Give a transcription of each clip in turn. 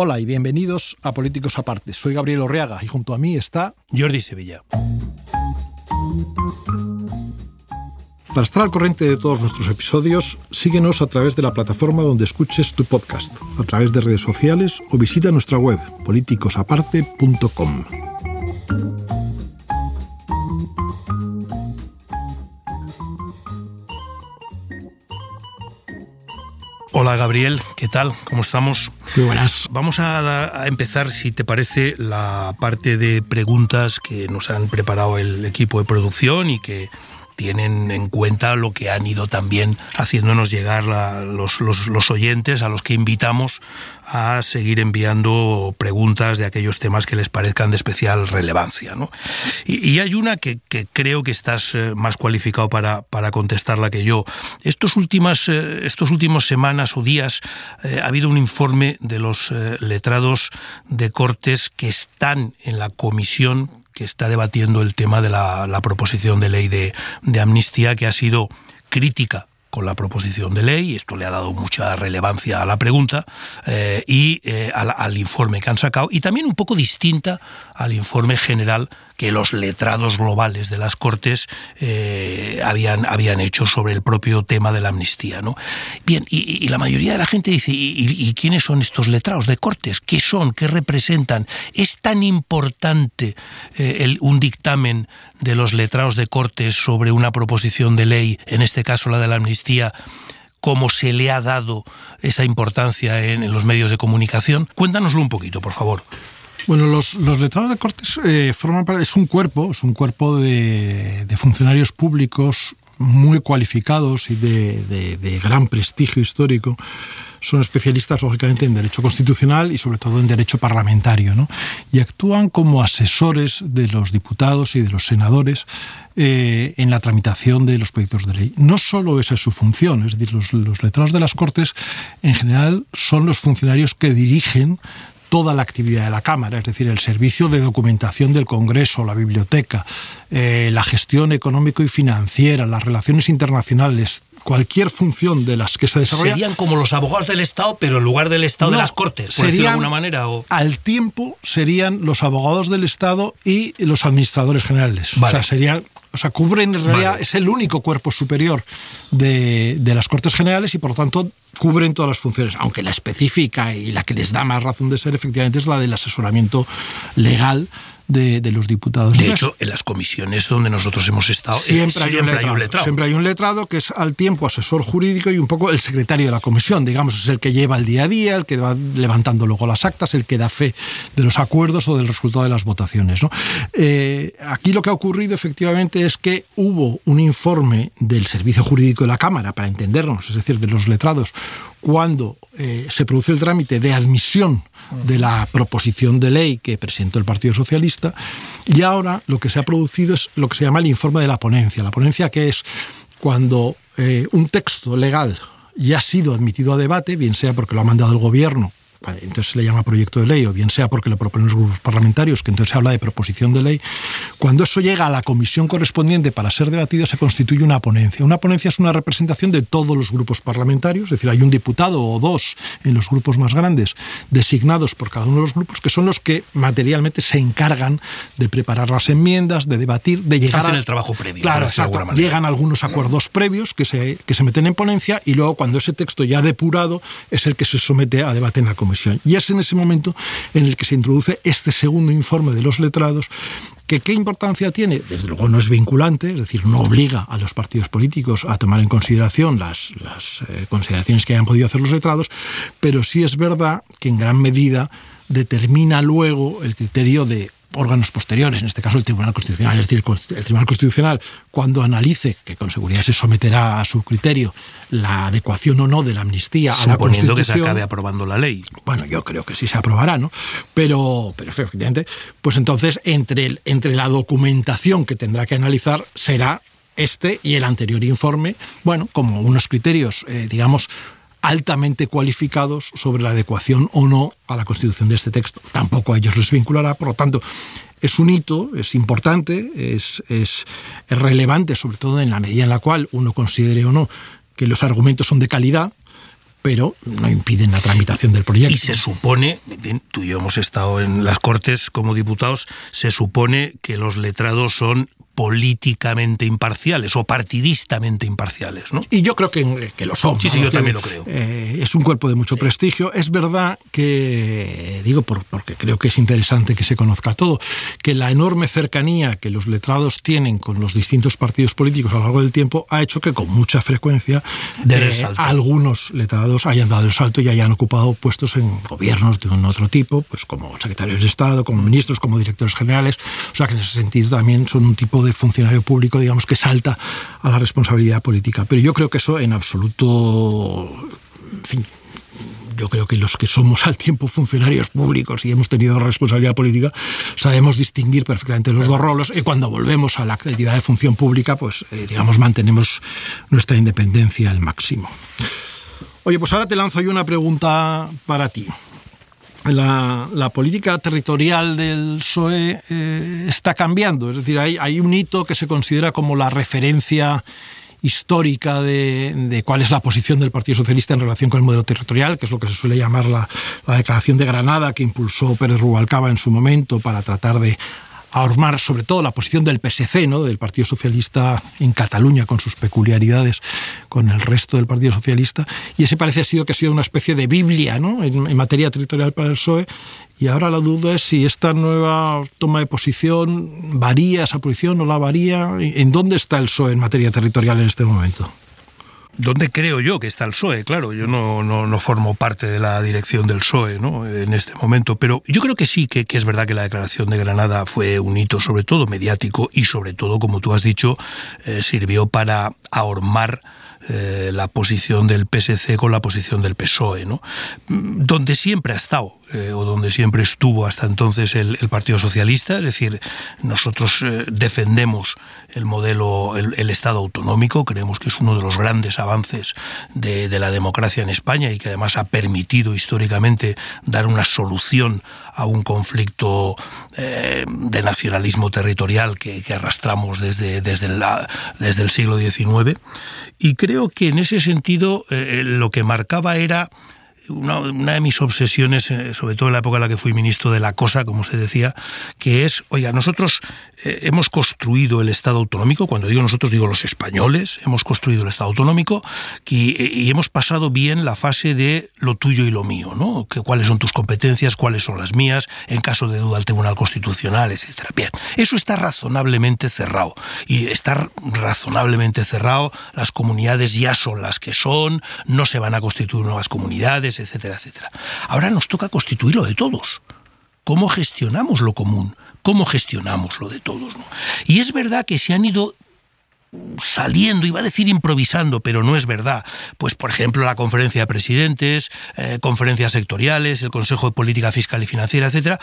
Hola y bienvenidos a Políticos Aparte. Soy Gabriel Orreaga y junto a mí está Jordi Sevilla. Para estar al corriente de todos nuestros episodios, síguenos a través de la plataforma donde escuches tu podcast, a través de redes sociales o visita nuestra web politicosaparte.com. Hola Gabriel, ¿qué tal? ¿Cómo estamos? Muy buenas. Vamos a, a, empezar, si te parece, la parte de preguntas que nos han preparado el equipo de producción y que tienen en cuenta lo que han ido también haciéndonos llegar los, oyentes a los que invitamos a seguir enviando preguntas de aquellos temas que les parezcan de especial relevancia. Y, hay una que, creo que estás eh, más cualificado para, para contestarla que yo. Estos últimas, eh, estos últimos semanas o días eh, ha habido un informe de los letrados de Cortes que están en la comisión que está debatiendo el tema de la, proposición de ley de, de, amnistía que ha sido crítica con la proposición de ley, y esto le ha dado mucha relevancia a la pregunta eh, y eh, al, al, informe que han sacado, y también un poco distinta al informe general que los letrados globales de las Cortes eh, habían, habían hecho sobre el propio tema de la amnistía. ¿no? Bien, y, la mayoría de la gente dice, ¿y, ¿y, quiénes son estos letrados de Cortes? ¿Qué son? ¿Qué representan? ¿Es tan importante eh, un dictamen de los letrados de Cortes sobre una proposición de ley, en este caso la de la amnistía, como se le ha dado esa importancia en los medios de comunicación? Cuéntanoslo un poquito, por favor. Bueno, los, los letrados de Cortes eh, forman parte, es un cuerpo, es un cuerpo de, funcionarios públicos muy cualificados y de, gran prestigio histórico. Son especialistas, lógicamente, en derecho constitucional y sobre todo en derecho parlamentario, ¿no? Y actúan como asesores de los diputados y de los senadores eh, en la tramitación de los proyectos de ley. No solo esa es su función, es decir, los, los letrados de las Cortes, en general, son los funcionarios que dirigen toda la actividad de la Cámara, es decir, el servicio de documentación del Congreso, la biblioteca, eh, la gestión económico y financiera, las relaciones internacionales, cualquier función de las que se desarrolla. Serían como los abogados del Estado, pero en lugar del Estado no, de las Cortes, por serían, de alguna manera. O... Al tiempo serían los abogados del Estado y los administradores generales. Vale. O sea, serían o sea, cubren en realidad, vale. es el único cuerpo superior de, de, las Cortes Generales y por lo tanto cubren todas las funciones, aunque la específica y la que les da más razón de ser efectivamente es la del asesoramiento legal de, de, los diputados. De hecho, en las comisiones donde nosotros hemos estado, siempre, hay, siempre un hay, un letrado. Siempre hay un letrado que es al tiempo asesor jurídico y un poco el secretario de la comisión, digamos, es el que lleva el día a día, el que va levantando luego las actas, el que da fe de los acuerdos o del resultado de las votaciones. ¿no? Eh, aquí lo que ha ocurrido efectivamente es que hubo un informe del Servicio Jurídico de la Cámara, para entendernos, es decir, de los letrados, cuando eh, se produce el trámite de admisión de la proposición de ley que presentó el Partido Socialista y ahora lo que se ha producido es lo que se llama el informe de la ponencia. La ponencia que es cuando eh, un texto legal ya ha sido admitido a debate, bien sea porque lo ha mandado el gobierno entonces se le llama proyecto de ley, o bien sea porque lo proponen los grupos parlamentarios, que entonces se habla de proposición de ley, cuando eso llega a la comisión correspondiente para ser debatido, se constituye una ponencia. Una ponencia es una representación de todos los grupos parlamentarios, es decir, hay un diputado o dos en los grupos más grandes, designados por cada uno de los grupos, que son los que materialmente se encargan de preparar las enmiendas, de debatir, de llegar Hacen a... el trabajo previo. Claro, exacto. Llegan algunos acuerdos previos que se, que se meten en ponencia y luego cuando ese texto ya depurado es el que se somete a debate en la comisión Y es en ese momento en el que se introduce este segundo informe de los letrados que qué importancia tiene, desde luego no es vinculante, es decir, no obliga a los partidos políticos a tomar en consideración las, las eh, consideraciones que hayan podido hacer los letrados, pero sí es verdad que en gran medida determina luego el criterio de órganos posteriores, en este caso el Tribunal Constitucional, es decir, el Tribunal Constitucional, cuando analice, que con seguridad se someterá a su criterio, la adecuación o no de la amnistía a la Constitución. que se acabe aprobando la ley. Bueno, yo creo que sí se aprobará, ¿no? Pero, pero efectivamente, pues entonces, entre, el, entre la documentación que tendrá que analizar será este y el anterior informe, bueno, como unos criterios, eh, digamos, altamente cualificados sobre la adecuación o no a la constitución de este texto. Tampoco a ellos les vinculará, por lo tanto, es un hito, es importante, es, es, es relevante, sobre todo en la medida en la cual uno considere o no que los argumentos son de calidad, pero no impiden la tramitación del proyecto. Y se supone, tú y yo hemos estado en las Cortes como diputados, se supone que los letrados son políticamente imparciales o partidistamente imparciales. ¿no? Y yo creo que, que lo son. Sí, sí, yo también lo creo. Eh, es un cuerpo de mucho prestigio. Es verdad que, digo porque creo que es interesante que se conozca todo, que la enorme cercanía que los letrados tienen con los distintos partidos políticos a lo largo del tiempo ha hecho que con mucha frecuencia eh, algunos letrados hayan dado el salto y hayan ocupado puestos en gobiernos de un otro tipo, pues como secretarios de Estado, como ministros, como directores generales. O sea que en ese sentido también son un tipo de de funcionario público, digamos, que salta a la responsabilidad política. Pero yo creo que eso en absoluto, fin, yo creo que los que somos al tiempo funcionarios públicos y hemos tenido responsabilidad política, sabemos distinguir perfectamente los dos roles y cuando volvemos a la actividad de función pública, pues eh, digamos, mantenemos nuestra independencia al máximo. Oye, pues ahora te lanzo yo una pregunta para ti la, política territorial del PSOE eh, está cambiando. Es decir, hay, un hito que se considera como la referencia histórica de, cuál es la posición del Partido Socialista en relación con el modelo territorial, que es lo que se suele llamar la, la Declaración de Granada que impulsó Pérez Rubalcaba en su momento para tratar de a sobre todo la posición del PSC, ¿no? del Partido Socialista en Cataluña, con sus peculiaridades con el resto del Partido Socialista. Y ese parece ha sido que ha sido una especie de Biblia ¿no? en, materia territorial para el PSOE. Y ahora la duda es si esta nueva toma de posición varía esa posición o la varía. ¿En dónde está el PSOE en materia territorial en este momento? ¿Dónde creo yo que está el PSOE? Claro, yo no, no, formo parte de la dirección del PSOE ¿no? en este momento, pero yo creo que sí, que, es verdad que la declaración de Granada fue un hito sobre todo mediático y sobre todo, como tú has dicho, eh, sirvió para ahormar eh, la posición del PSC con la posición del PSOE, ¿no? donde siempre ha estado, eh, o donde siempre estuvo hasta entonces el, Partido Socialista, es decir, nosotros eh, defendemos el modelo, el, Estado autonómico, creemos que es uno de los grandes avances de, la democracia en España y que además ha permitido históricamente dar una solución a un conflicto de nacionalismo territorial que, arrastramos desde, desde, el siglo XIX. Y creo que en ese sentido eh, lo que marcaba era una, de mis obsesiones, eh, sobre todo en la época en la que fui ministro de la cosa, como se decía, que es, oiga, nosotros eh, hemos construido el Estado autonómico, cuando digo nosotros digo los españoles, hemos construido el Estado autonómico y, hemos pasado bien la fase de lo tuyo y lo mío, ¿no? Que, cuáles son tus competencias, cuáles son las mías, en caso de duda al Tribunal Constitucional, etcétera. Bien, eso está razonablemente cerrado y está razonablemente cerrado, las comunidades ya son las que son, no se van a constituir nuevas comunidades, etcétera, etcétera. Ahora nos toca constituirlo de todos. ¿Cómo gestionamos lo común? ¿Cómo gestionamos lo de todos? Y es verdad que se han ido saliendo, iba a decir improvisando, pero no es verdad. Pues, por ejemplo, la conferencia de presidentes, eh, conferencias sectoriales, el Consejo de Política Fiscal y Financiera, etcétera,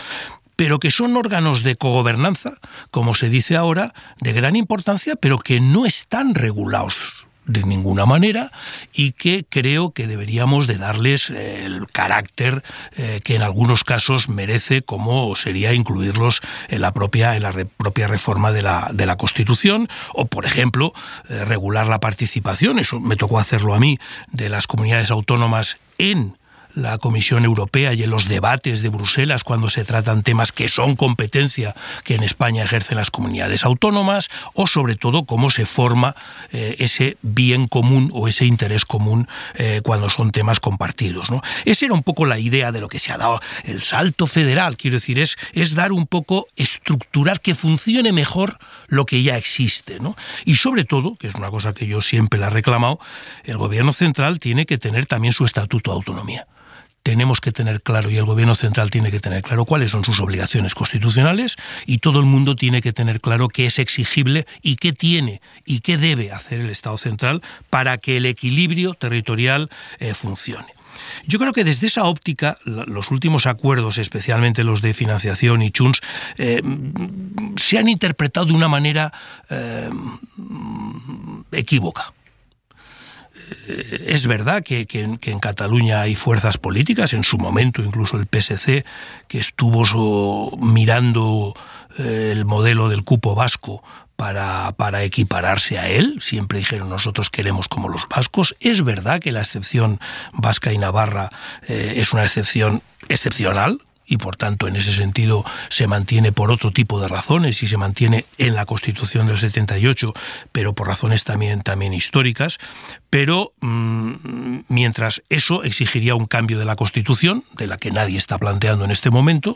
pero que son órganos de cogobernanza, como se dice ahora, de gran importancia, pero que no están regulados de ninguna manera y que creo que deberíamos de darles el carácter eh, que en algunos casos merece como sería incluirlos en la propia en la propia reforma de la, de la Constitución o por ejemplo eh, regular la participación. Eso me tocó hacerlo a mí de las comunidades autónomas en la Comisión Europea y en los debates de Bruselas cuando se tratan temas que son competencia que en España ejercen las comunidades autónomas o sobre todo cómo se forma eh, ese bien común o ese interés común eh, cuando son temas compartidos. ¿no? Esa era un poco la idea de lo que se ha dado el salto federal, quiero decir, es, es dar un poco, estructurar que funcione mejor lo que ya existe. ¿no? Y sobre todo, que es una cosa que yo siempre la he reclamado, el gobierno central tiene que tener también su estatuto de autonomía tenemos que tener claro y el gobierno central tiene que tener claro cuáles son sus obligaciones constitucionales y todo el mundo tiene que tener claro qué es exigible y qué tiene y qué debe hacer el Estado central para que el equilibrio territorial eh, funcione. Yo creo que desde esa óptica, los últimos acuerdos, especialmente los de financiación y CHUNS, eh, se han interpretado de una manera eh, equívoca es verdad que, en, Cataluña hay fuerzas políticas, en su momento incluso el PSC, que estuvo mirando eh, el modelo del cupo vasco para, para, equipararse a él. Siempre dijeron nosotros queremos como los vascos. Es verdad que la excepción vasca y navarra eh, es una excepción excepcional, y por tanto en ese sentido se mantiene por otro tipo de razones y se mantiene en la Constitución del 78, pero por razones también, también históricas. Pero mmm, mientras eso exigiría un cambio de la Constitución, de la que nadie está planteando en este momento,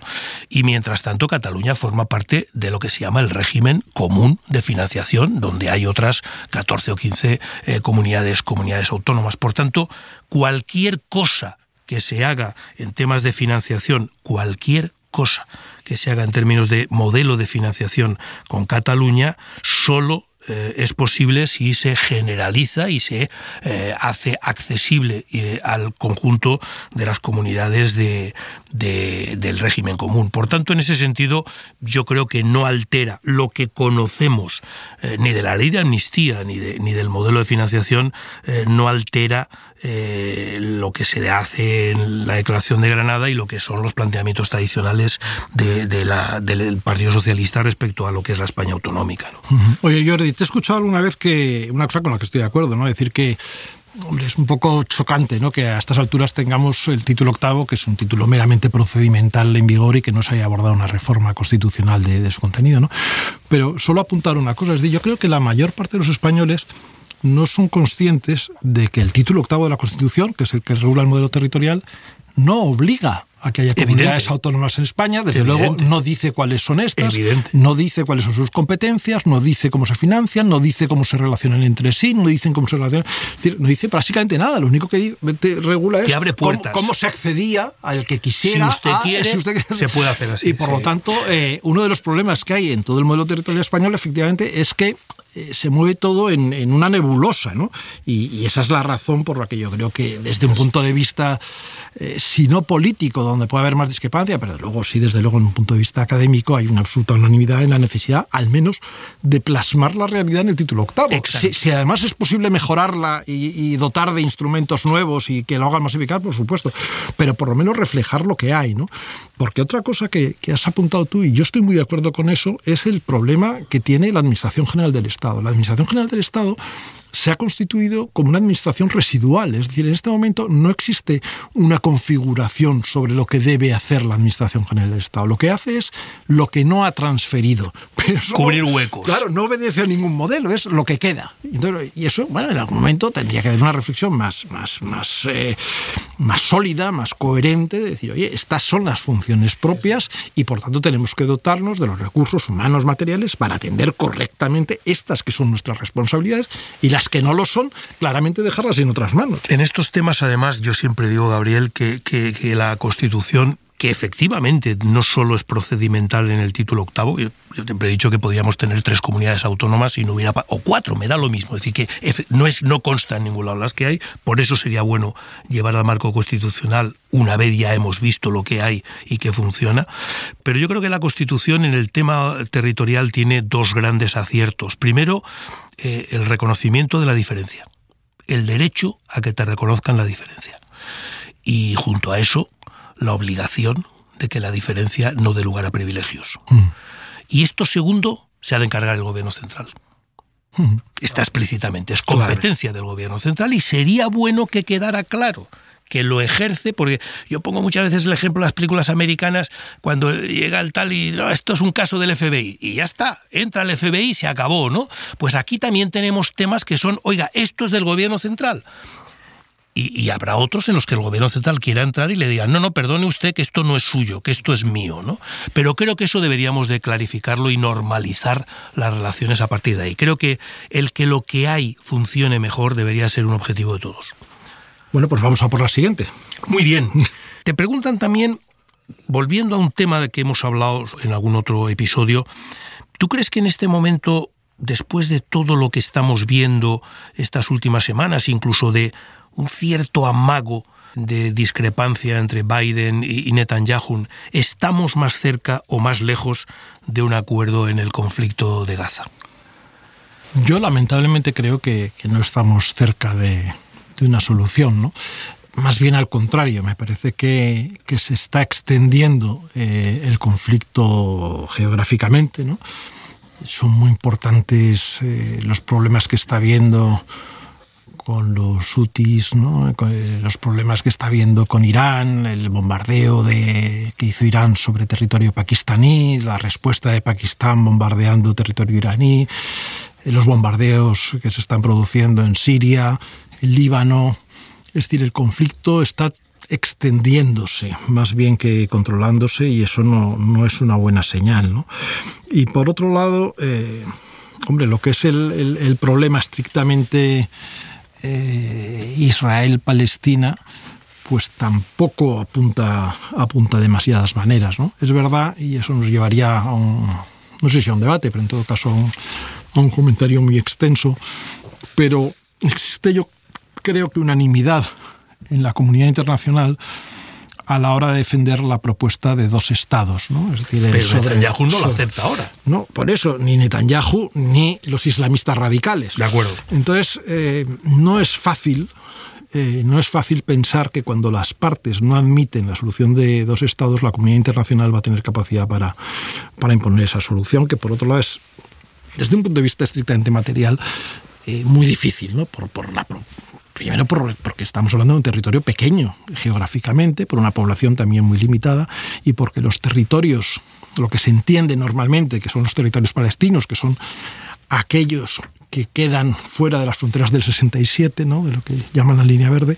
y mientras tanto Cataluña forma parte de lo que se llama el régimen común de financiación, donde hay otras 14 o 15 eh, comunidades, comunidades autónomas. Por tanto, cualquier cosa que se haga en temas de financiación, cualquier cosa que se haga en términos de modelo de financiación con Cataluña, solo eh, es posible si se generaliza y se eh, hace accesible eh, al conjunto de las comunidades de, del régimen común. Por tanto, en ese sentido, yo creo que no altera lo que conocemos ni de la ley de amnistía ni, ni del modelo de financiación, no altera lo que se hace en la Declaración de Granada y lo que son los planteamientos tradicionales de, la, del Partido Socialista respecto a lo que es la España autonómica. ¿no? Oye, Jordi, te he escuchado alguna vez que, una cosa con la que estoy de acuerdo, ¿no? Decir que es un poco chocante ¿no? que a estas alturas tengamos el título octavo, que es un título meramente procedimental en vigor y que no se haya abordado una reforma constitucional de, su contenido. ¿no? Pero solo apuntar una cosa, es decir, yo creo que la mayor parte de los españoles no son conscientes de que el título octavo de la Constitución, que es el que regula el modelo territorial, no obliga a que haya comunidades autónomas en España. Desde luego no dice cuáles son estas, no dice cuáles son sus competencias, no dice cómo se financian, no dice cómo se relacionan entre sí, no dicen cómo se relacionan. no dice prácticamente nada. Lo único que regula es abre cómo, se accedía al que quisiera. Si usted, quiere, se puede hacer así. Y por lo tanto, eh, uno de los problemas que hay en todo el modelo territorial español, efectivamente, es que eh, se mueve todo en, una nebulosa, ¿no? Y, esa es la razón por la que yo creo que desde un punto de vista, eh, si no político, donde puede haber más discrepancia, pero luego sí, desde luego, en un punto de vista académico, hay una absoluta unanimidad en la necesidad, al menos, de plasmar la realidad en el título octavo. Si, además es posible mejorarla y, dotar de instrumentos nuevos y que lo hagan más eficaz, por supuesto, pero por lo menos reflejar lo que hay, ¿no? Porque otra cosa que, que has apuntado tú, y yo estoy muy de acuerdo con eso, es el problema que tiene la Administración General del Estado la Administración General del Estado se ha constituido como una administración residual, es decir, en este momento no existe una configuración sobre lo que debe hacer la Administración General del Estado. Lo que hace es lo que no ha transferido. Cubrir huecos. Claro, no obedece a ningún modelo, es lo que queda. y eso, bueno, en algún momento tendría que haber una reflexión más, más, más, eh, más sólida, más coherente, de decir, oye, estas son las funciones propias y por tanto tenemos que dotarnos de los recursos humanos materiales para atender correctamente estas que son nuestras responsabilidades y las que no lo son, claramente dejarlas en otras manos. En estos temas, además, yo siempre digo, Gabriel, que, que, la Constitución que efectivamente no solo es procedimental en el título octavo, yo siempre he dicho que podíamos tener tres comunidades autónomas y no hubiera o cuatro, me da lo mismo, es decir que no es no consta en ningún lado las que hay, por eso sería bueno llevar al marco constitucional una vez ya hemos visto lo que hay y que funciona, pero yo creo que la Constitución en el tema territorial tiene dos grandes aciertos. Primero, eh, el reconocimiento de la diferencia, el derecho a que te reconozcan la diferencia. Y junto a eso, la obligación de que la diferencia no dé lugar a privilegios. Mm. Y esto segundo se ha de encargar el gobierno central. Mm. Está explícitamente, es competencia del gobierno central y sería bueno que quedara claro que lo ejerce, porque yo pongo muchas veces el ejemplo de las películas americanas, cuando llega el tal y esto es un caso del FBI, y ya está, entra el FBI y se acabó, ¿no? Pues aquí también tenemos temas que son, oiga, esto es del gobierno central. Y, habrá otros en los que el gobierno central quiera entrar y le digan, no, no, perdone usted que esto no es suyo, que esto es mío, ¿no? Pero creo que eso deberíamos de clarificarlo y normalizar las relaciones a partir de ahí. Creo que el que lo que hay funcione mejor debería ser un objetivo de todos. Bueno, pues vamos a por la siguiente. Muy bien. Te preguntan también, volviendo a un tema de que hemos hablado en algún otro episodio, ¿tú crees que en este momento después de todo lo que estamos viendo estas últimas semanas, incluso de un cierto amago de discrepancia entre Biden y Netanyahu, ¿estamos más cerca o más lejos de un acuerdo en el conflicto de Gaza? Yo lamentablemente creo que, no estamos cerca de, una solución, ¿no? Más bien al contrario, me parece que, se está extendiendo eh, el conflicto geográficamente, son muy importantes eh, los problemas que está habiendo con los hutis, ¿no? Eh, los problemas que está habiendo con Irán, el bombardeo de, que hizo Irán sobre territorio pakistaní, la respuesta de Pakistán bombardeando territorio iraní, eh, los bombardeos que se están produciendo en Siria, el Líbano. Es decir, el conflicto está extendiéndose más bien que controlándose y eso no, no es una buena señal. ¿no? Y por otro lado, eh, hombre, lo que es el, el, problema estrictamente eh, Israel-Palestina, pues tampoco apunta, apunta demasiadas maneras. ¿no? Es verdad, y eso nos llevaría a un, no sé si a un debate, pero en todo caso a un, a un comentario muy extenso, pero existe yo creo que unanimidad en la comunidad internacional a la hora de defender la propuesta de dos estados. ¿no? Es decir, Pero sobre, Netanyahu no lo acepta ahora. No, por eso, ni Netanyahu ni los islamistas radicales. De acuerdo. Entonces, eh, no es fácil. Eh, no es fácil pensar que cuando las partes no admiten la solución de dos estados, la comunidad internacional va a tener capacidad para, para imponer esa solución, que por otro lado es, desde un punto de vista estrictamente material, eh, muy difícil, ¿no? por, por la Primero porque estamos hablando de un territorio pequeño geográficamente, por una población también muy limitada y porque los territorios, lo que se entiende normalmente, que son los territorios palestinos, que son aquellos que quedan fuera de las fronteras del 67, ¿no? de lo que llaman la línea verde,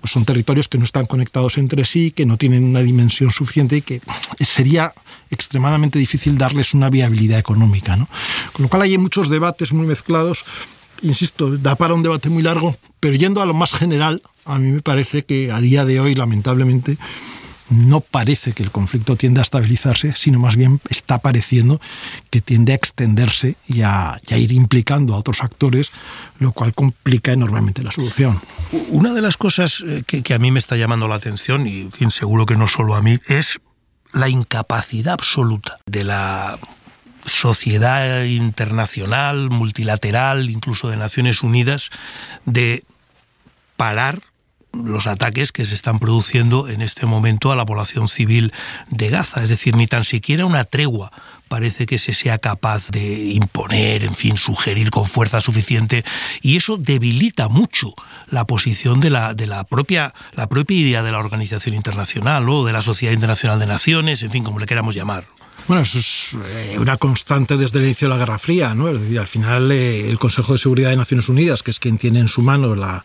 pues son territorios que no están conectados entre sí, que no tienen una dimensión suficiente y que sería extremadamente difícil darles una viabilidad económica. ¿no? Con lo cual hay muchos debates muy mezclados insisto, da para un debate muy largo, pero yendo a lo más general, a mí me parece que a día de hoy, lamentablemente, no parece que el conflicto tienda a estabilizarse, sino más bien está pareciendo que tiende a extenderse y a, ir implicando a otros actores, lo cual complica enormemente la solución. Una de las cosas eh, que, a mí me está llamando la atención, y seguro que no solo a mí, es la incapacidad absoluta de la sociedad internacional, multilateral, incluso de Naciones Unidas, de parar los ataques que se están produciendo en este momento a la población civil de Gaza. Es decir, ni tan siquiera una tregua parece que se sea capaz de imponer, en fin, sugerir con fuerza suficiente. Y eso debilita mucho la posición de la, de la, propia, la propia idea de la organización internacional o de la Sociedad Internacional de Naciones, en fin, como le queramos llamar. Bueno, eso es eh, una constante desde el inicio de la Guerra Fría, ¿no? Es decir, al final eh, el Consejo de Seguridad de Naciones Unidas, que es quien tiene en su mano la,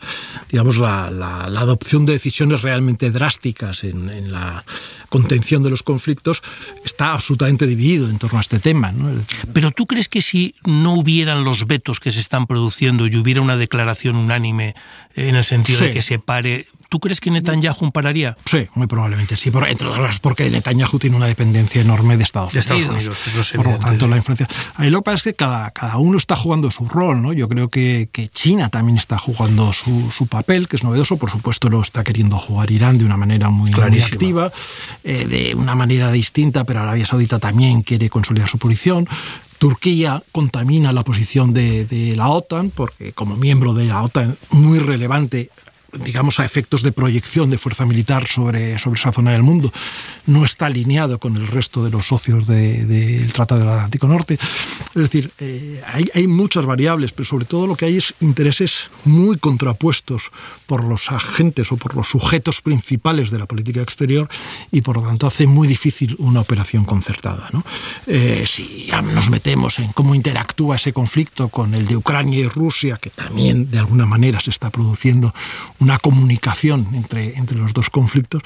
digamos, la, la, adopción de decisiones realmente drásticas en, en, la contención de los conflictos, está absolutamente dividido en torno a este tema, ¿no? Pero tú crees que si no hubieran los vetos que se están produciendo y hubiera una declaración unánime en el sentido de que se pare ¿Tú crees que Netanyahu pararía? Sí, muy probablemente sí, por, entre otras cosas porque Netanyahu tiene una dependencia enorme de Estados, de Estados Unidos. por lo tanto, la influencia. Ahí lo que pasa es que cada, cada uno está jugando su rol, ¿no? Yo creo que, que China también está jugando su, su, papel, que es novedoso. Por supuesto, lo está queriendo jugar Irán de una manera muy, muy activa, eh, de una manera distinta, pero Arabia Saudita también quiere consolidar su posición. Turquía contamina la posición de, de, la OTAN, porque como miembro de la OTAN muy relevante digamos, a efectos de proyección de fuerza militar sobre, sobre esa zona del mundo, no está alineado con el resto de los socios del de, Tratado del Atlántico Norte. Es decir, eh, hay, hay, muchas variables, pero sobre todo lo que hay es intereses muy contrapuestos por los agentes o por los sujetos principales de la política exterior y por lo tanto hace muy difícil una operación concertada. ¿no? Eh, si nos metemos en cómo interactúa ese conflicto con el de Ucrania y Rusia, que también de alguna manera se está produciendo una comunicación entre, entre los dos conflictos,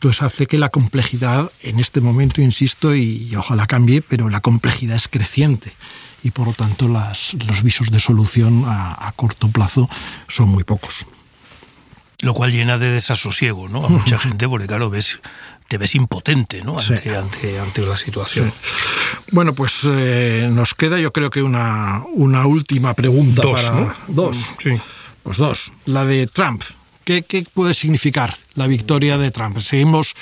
pues hace que la complejidad en este momento, insisto, y, ojalá cambie, pero la complejidad es creciente y por lo tanto las, los visos de solución a, a corto plazo son muy pocos lo cual llena de desasosiego ¿no? a mucha gente, porque claro, ves, te ves impotente ¿no? ante, sí. ante, ante, la situación. Sí. Bueno, pues eh, nos queda yo creo que una, una última pregunta dos, para... ¿no? Dos. Sí. Pues dos. La de Trump. ¿Qué, ¿Qué, puede significar la victoria de Trump? Seguimos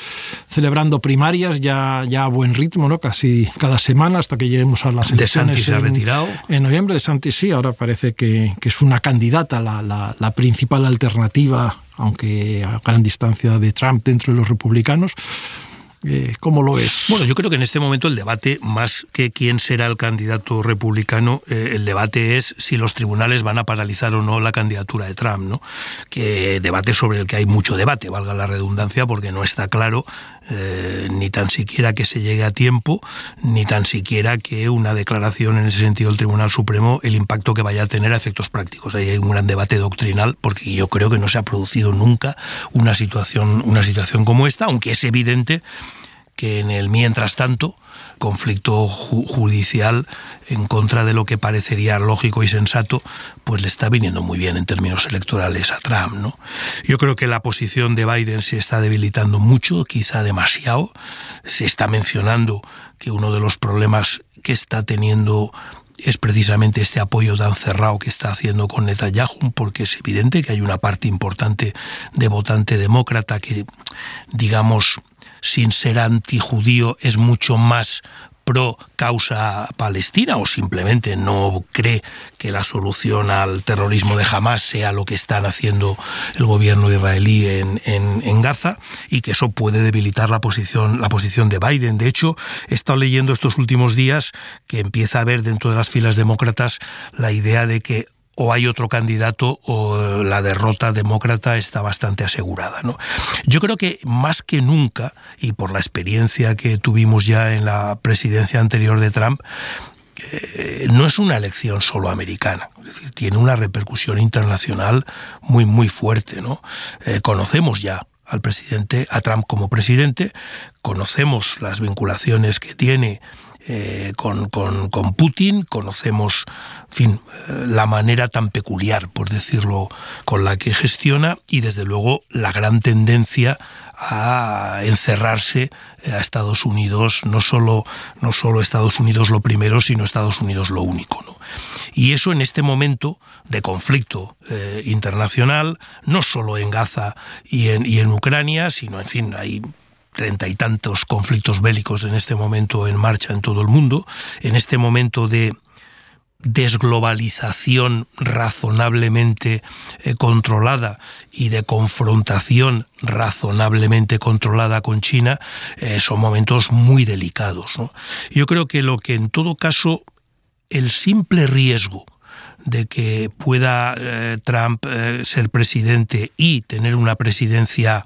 celebrando primarias ya, ya a buen ritmo, ¿no? Casi cada semana hasta que lleguemos a las elecciones. De Santi se ha retirado. En noviembre de Santi sí, ahora parece que, que es una candidata, la, la, la, principal alternativa, aunque a gran distancia de Trump dentro de los republicanos. Eh, ¿Cómo lo ves? Bueno, yo creo que en este momento el debate, más que quién será el candidato republicano, eh, el debate es si los tribunales van a paralizar o no la candidatura de Trump, ¿no? Que debate sobre el que hay mucho debate, valga la redundancia, porque no está claro eh, ni tan siquiera que se llegue a tiempo, ni tan siquiera que una declaración en ese sentido del Tribunal Supremo, el impacto que vaya a tener a efectos prácticos. Ahí hay un gran debate doctrinal, porque yo creo que no se ha producido nunca una situación, una situación como esta, aunque es evidente que en el mientras tanto, conflicto judicial en contra de lo que parecería lógico y sensato, pues le está viniendo muy bien en términos electorales a Trump, ¿no? Yo creo que la posición de Biden se está debilitando mucho, quizá demasiado. Se está mencionando que uno de los problemas que está teniendo es precisamente este apoyo tan cerrado que está haciendo con Netanyahu, porque es evidente que hay una parte importante de votante demócrata que, digamos, sin ser antijudío, es mucho más pro causa palestina o simplemente no cree que la solución al terrorismo de Hamas sea lo que están haciendo el gobierno israelí en, en, Gaza y que eso puede debilitar la posición, la posición de Biden. De hecho, he estado leyendo estos últimos días que empieza a haber dentro de las filas demócratas la idea de que o hay otro candidato o la derrota demócrata está bastante asegurada. ¿no? Yo creo que más que nunca, y por la experiencia que tuvimos ya en la presidencia anterior de Trump, eh, no es una elección solo americana, es decir, tiene una repercusión internacional muy, muy fuerte. ¿no? Eh, conocemos ya al presidente, a Trump como presidente, conocemos las vinculaciones que tiene eh, con, con, con, Putin, conocemos fin, eh, la manera tan peculiar, por decirlo, con la que gestiona y desde luego la gran tendencia a encerrarse a Estados Unidos, no solo, no solo Estados Unidos lo primero, sino Estados Unidos lo único. ¿no? Y eso en este momento de conflicto eh, internacional, no solo en Gaza y en, y en Ucrania, sino, en fin, hay treinta y tantos conflictos bélicos en este momento en marcha en todo el mundo, en este momento de desglobalización razonablemente eh, controlada y de confrontación razonablemente controlada con China, eh, son momentos muy delicados. Yo creo que lo que en todo caso el simple riesgo de que pueda eh, Trump ser presidente y tener una presidencia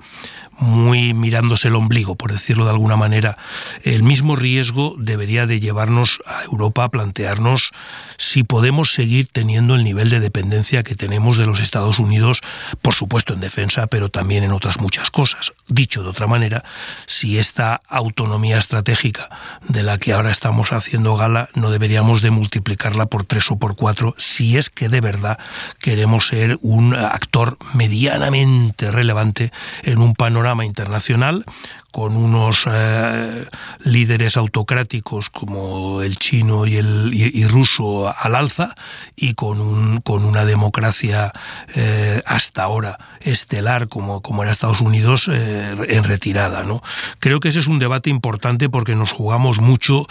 muy mirándose el ombligo, por decirlo de alguna manera, el mismo riesgo debería de llevarnos a Europa a plantearnos si podemos seguir teniendo el nivel de dependencia que tenemos de los Estados Unidos, por supuesto en defensa, pero también en otras muchas cosas. Dicho de otra manera, si esta autonomía estratégica de la que ahora estamos haciendo gala no deberíamos de multiplicarla por tres o por cuatro si es que de verdad queremos ser un actor medianamente relevante en un panorama internacional con unos eh, líderes autocráticos como el chino y el y, ruso al alza y con, un, con una democracia eh, hasta ahora estelar como, como era Estados Unidos eh, en retirada. ¿no? Creo que ese es un debate importante porque nos jugamos mucho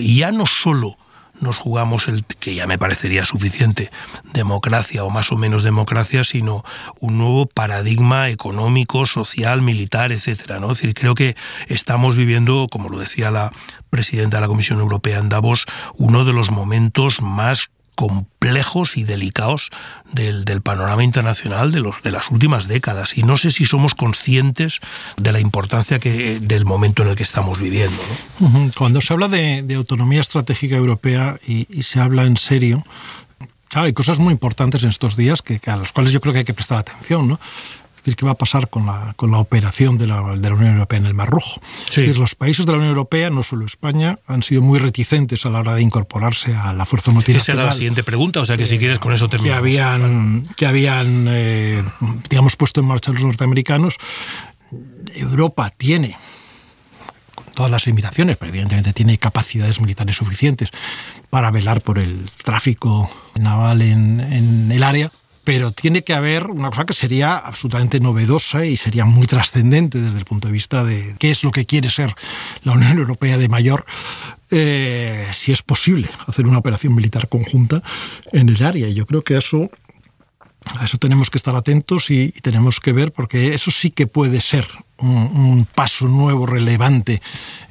ya no solo nos jugamos el que ya me parecería suficiente democracia o más o menos democracia, sino un nuevo paradigma económico, social, militar, etcétera, ¿no? Es decir, creo que estamos viviendo, como lo decía la presidenta de la Comisión Europea en Davos, uno de los momentos más complejos y delicados del, panorama internacional de, los, de las últimas décadas. Y no sé si somos conscientes de la importancia que, del momento en el que estamos viviendo. Cuando se habla de, autonomía estratégica europea y, y, se habla en serio, claro, hay cosas muy importantes en estos días que, a las cuales yo creo que hay que prestar atención. ¿no? Decir, ¿qué va a pasar con la, con la operación de la, de la, Unión Europea en el Mar Rojo? Es decir, los países de la Unión Europea, no solo España, han sido muy reticentes a la hora de incorporarse a la fuerza multinacional. Esa era la siguiente pregunta, o sea que si quieres con eso terminamos. Que habían, que habían eh, digamos, puesto en marcha los norteamericanos. Europa tiene con todas las limitaciones, pero evidentemente tiene capacidades militares suficientes para velar por el tráfico naval en, en el área, pero tiene que haber una cosa que sería absolutamente novedosa y sería muy trascendente desde el punto de vista de qué es lo que quiere ser la Unión Europea de mayor, eh, si es posible hacer una operación militar conjunta en el área. Y yo creo que eso A eso tenemos que estar atentos y, tenemos que ver, porque eso sí que puede ser un, paso nuevo, relevante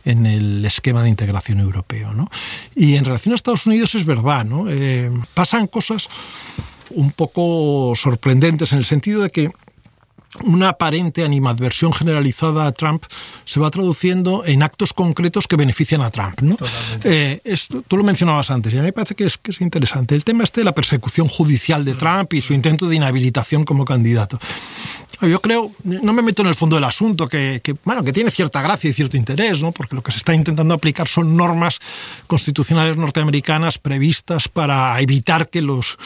en el esquema de integración europeo. ¿no? Y en relación a Estados Unidos es verdad, ¿no? Eh, pasan cosas un poco sorprendentes en el sentido de que una aparente animadversión generalizada a Trump se va traduciendo en actos concretos que benefician a Trump. ¿no? Eh, tú lo mencionabas antes y a mí me parece que es, que es interesante. El tema este de la persecución judicial de Trump y su intento de inhabilitación como candidato. Yo creo, no me meto en el fondo del asunto, que, que, bueno, que tiene cierta gracia y cierto interés, ¿no? porque lo que se está intentando aplicar son normas constitucionales norteamericanas previstas para evitar que los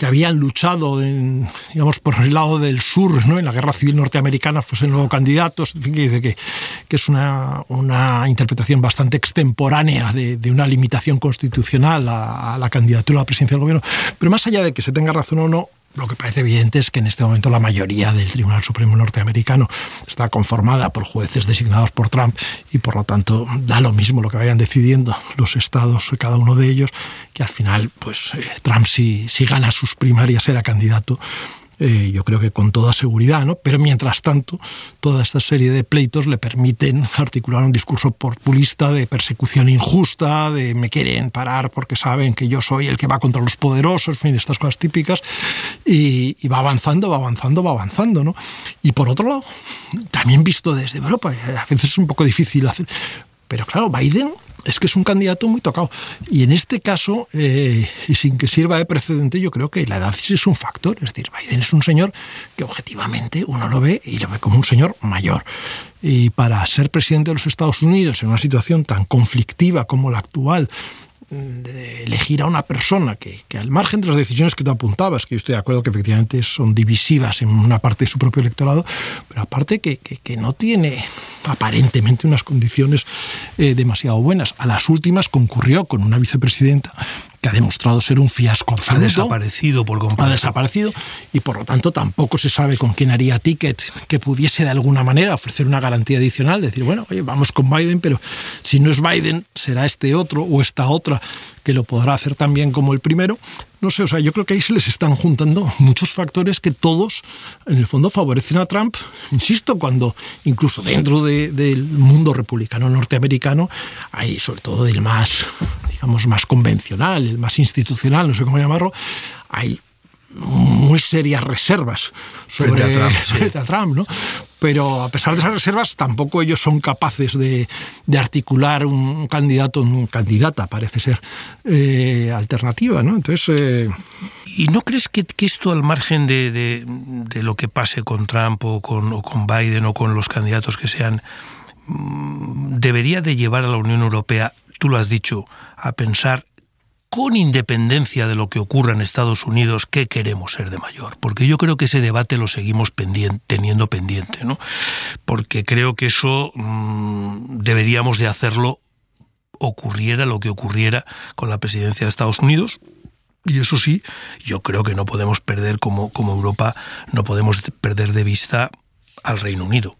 que habían luchado, digamos, por el lado del sur, ¿no? en la guerra civil norteamericana, fuesen luego candidatos, en fin, que dice que, que es una, una, interpretación bastante extemporánea de, de una limitación constitucional a, a, la candidatura a la presidencia del gobierno. Pero más allá de que se tenga razón o no, lo que parece evidente es que en este momento la mayoría del Tribunal Supremo norteamericano está conformada por jueces designados por Trump y por lo tanto da lo mismo lo que vayan decidiendo los estados, cada uno de ellos, que al final pues eh, Trump si, si gana sus primarias será candidato eh, yo creo que con toda seguridad, ¿no? Pero mientras tanto, toda esta serie de pleitos le permiten articular un discurso populista de persecución injusta, de me quieren parar porque saben que yo soy el que va contra los poderosos, en fin, estas cosas típicas, y, y va avanzando, va avanzando, va avanzando, ¿no? Y por otro lado, también visto desde Europa, a veces es un poco difícil hacer, pero claro, Biden es que es un candidato muy tocado. Y en este caso, eh, y sin que sirva de precedente, yo creo que la edad sí es un factor. Es decir, Biden es un señor que objetivamente uno lo ve y lo ve como un señor mayor. Y para ser presidente de los Estados Unidos en una situación tan conflictiva como la actual, de elegir a una persona que, que, al margen de las decisiones que tú apuntabas, que yo estoy de acuerdo que efectivamente son divisivas en una parte de su propio electorado, pero aparte que, que, no tiene aparentemente unas condiciones eh, demasiado buenas. A las últimas concurrió con una vicepresidenta que ha demostrado ser un fiasco absoluto. Ha desaparecido por completo. Ha desaparecido y por lo tanto tampoco se sabe con quién haría ticket que pudiese de alguna manera ofrecer una garantía adicional, decir, bueno, oye, vamos con Biden, pero si no es Biden, será este otro o esta otra que lo podrá hacer tan bien como el primero. No sé, o sea, yo creo que ahí se les están juntando muchos factores que todos, en el fondo, favorecen a Trump. Insisto, cuando incluso dentro de, del mundo republicano norteamericano hay, sobre todo del más, digamos, más convencional, el más institucional, no sé cómo llamarlo, hay muy serias reservas sobre frente a Trump, frente a Trump ¿no? pero a pesar de esas reservas tampoco ellos son capaces de, de articular un candidato, un candidata parece ser eh, alternativa, ¿no? Entonces eh... ¿y no crees que, que esto al margen de, de, de, lo que pase con Trump o con, o con Biden o con los candidatos que sean mm, debería de llevar a la Unión Europea, tú lo has dicho, a pensar con independencia de lo que ocurra en Estados Unidos, qué queremos ser de mayor. Porque yo creo que ese debate lo seguimos teniendo pendiente, ¿no? Porque creo que eso mmm, deberíamos de hacerlo ocurriera lo que ocurriera con la presidencia de Estados Unidos. Y eso sí, yo creo que no podemos perder como, como Europa, no podemos perder de vista al Reino Unido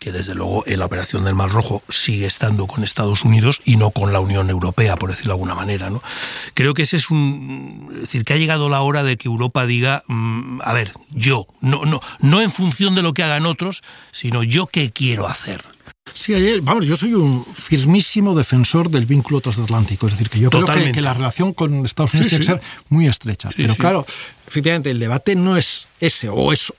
que desde luego en la operación del Mar Rojo sigue estando con Estados Unidos y no con la Unión Europea, por decirlo de alguna manera. ¿no? Creo que ese es un. Es decir, que ha llegado la hora de que Europa diga, mmm, a ver, yo, no, no, no en función de lo que hagan otros, sino yo qué quiero hacer. Sí, vamos, yo soy un firmísimo defensor del vínculo transatlántico, es decir, que yo Totalmente. creo que, que, la relación con Estados Unidos sí, tiene sí. que ser muy estrecha. Sí, pero claro, efectivamente, el debate no es ese o es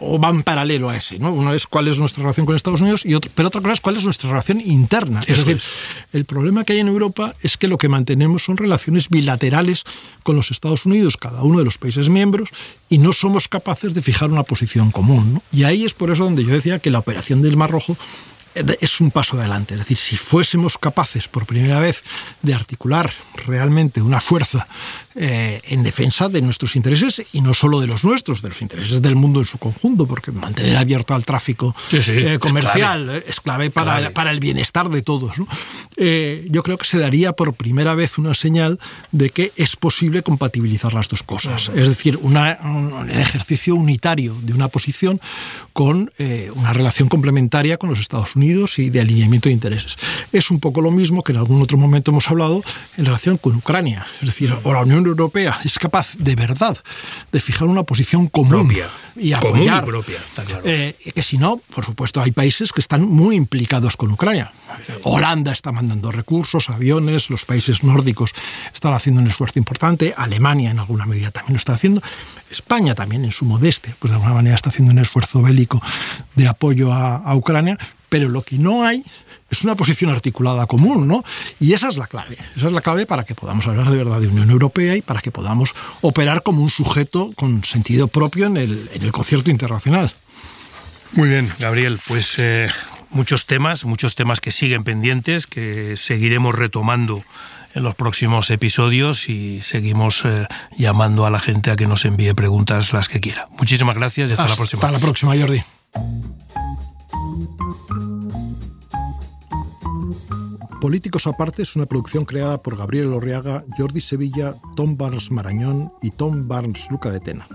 o van paralelo a ese, ¿no? Uno es cuál es nuestra relación con Estados Unidos, y otro, pero otra cosa es cuál es nuestra relación interna. Eso es decir, es. el problema que hay en Europa es que lo que mantenemos son relaciones bilaterales con los Estados Unidos, cada uno de los países miembros, y no somos capaces de fijar una posición común. ¿no? Y ahí es por eso donde yo decía que la operación del Mar Rojo es un paso adelante. Es decir, si fuésemos capaces por primera vez de articular realmente una fuerza eh, en defensa de nuestros intereses y no solo de los nuestros, de los intereses del mundo en su conjunto, porque mantener abierto al tráfico sí, sí, eh, comercial es clave, es clave para, clave. para, el bienestar de todos. ¿no? Eh, yo creo que se daría por primera vez una señal de que es posible compatibilizar las dos cosas. Es decir, una, un, ejercicio unitario de una posición con una relación complementaria con los Estados Unidos Unidos y de alineamiento de intereses. Es un poco lo mismo que en algún otro momento hemos hablado en relación con Ucrania. Es decir, o la Unión Europea es capaz de verdad de fijar una posición común y apoyar. propia, está claro. Eh, que si no, por supuesto, hay países que están muy implicados con Ucrania. Holanda está mandando recursos, aviones, los países nórdicos están haciendo un esfuerzo importante, Alemania en alguna medida también lo está haciendo, España también en su modeste, pues de alguna manera está haciendo un esfuerzo bélico de apoyo a, Ucrania, pero lo que no hay es una posición articulada común, ¿no? Y esa es la clave. Esa es la clave para que podamos hablar de verdad de Unión Europea y para que podamos operar como un sujeto con sentido propio en el, en el concierto internacional. Muy bien, Gabriel, pues eh, muchos temas, muchos temas que siguen pendientes, que seguiremos retomando en los próximos episodios y seguimos eh, llamando a la gente a que nos envíe preguntas las que quiera. Muchísimas gracias y hasta, la próxima. Hasta la próxima, Jordi. Políticos aparte es una producción creada por Gabriel Orriaga, Jordi Sevilla, Tom Barnes Marañón y Tom Barnes Luca de Tena.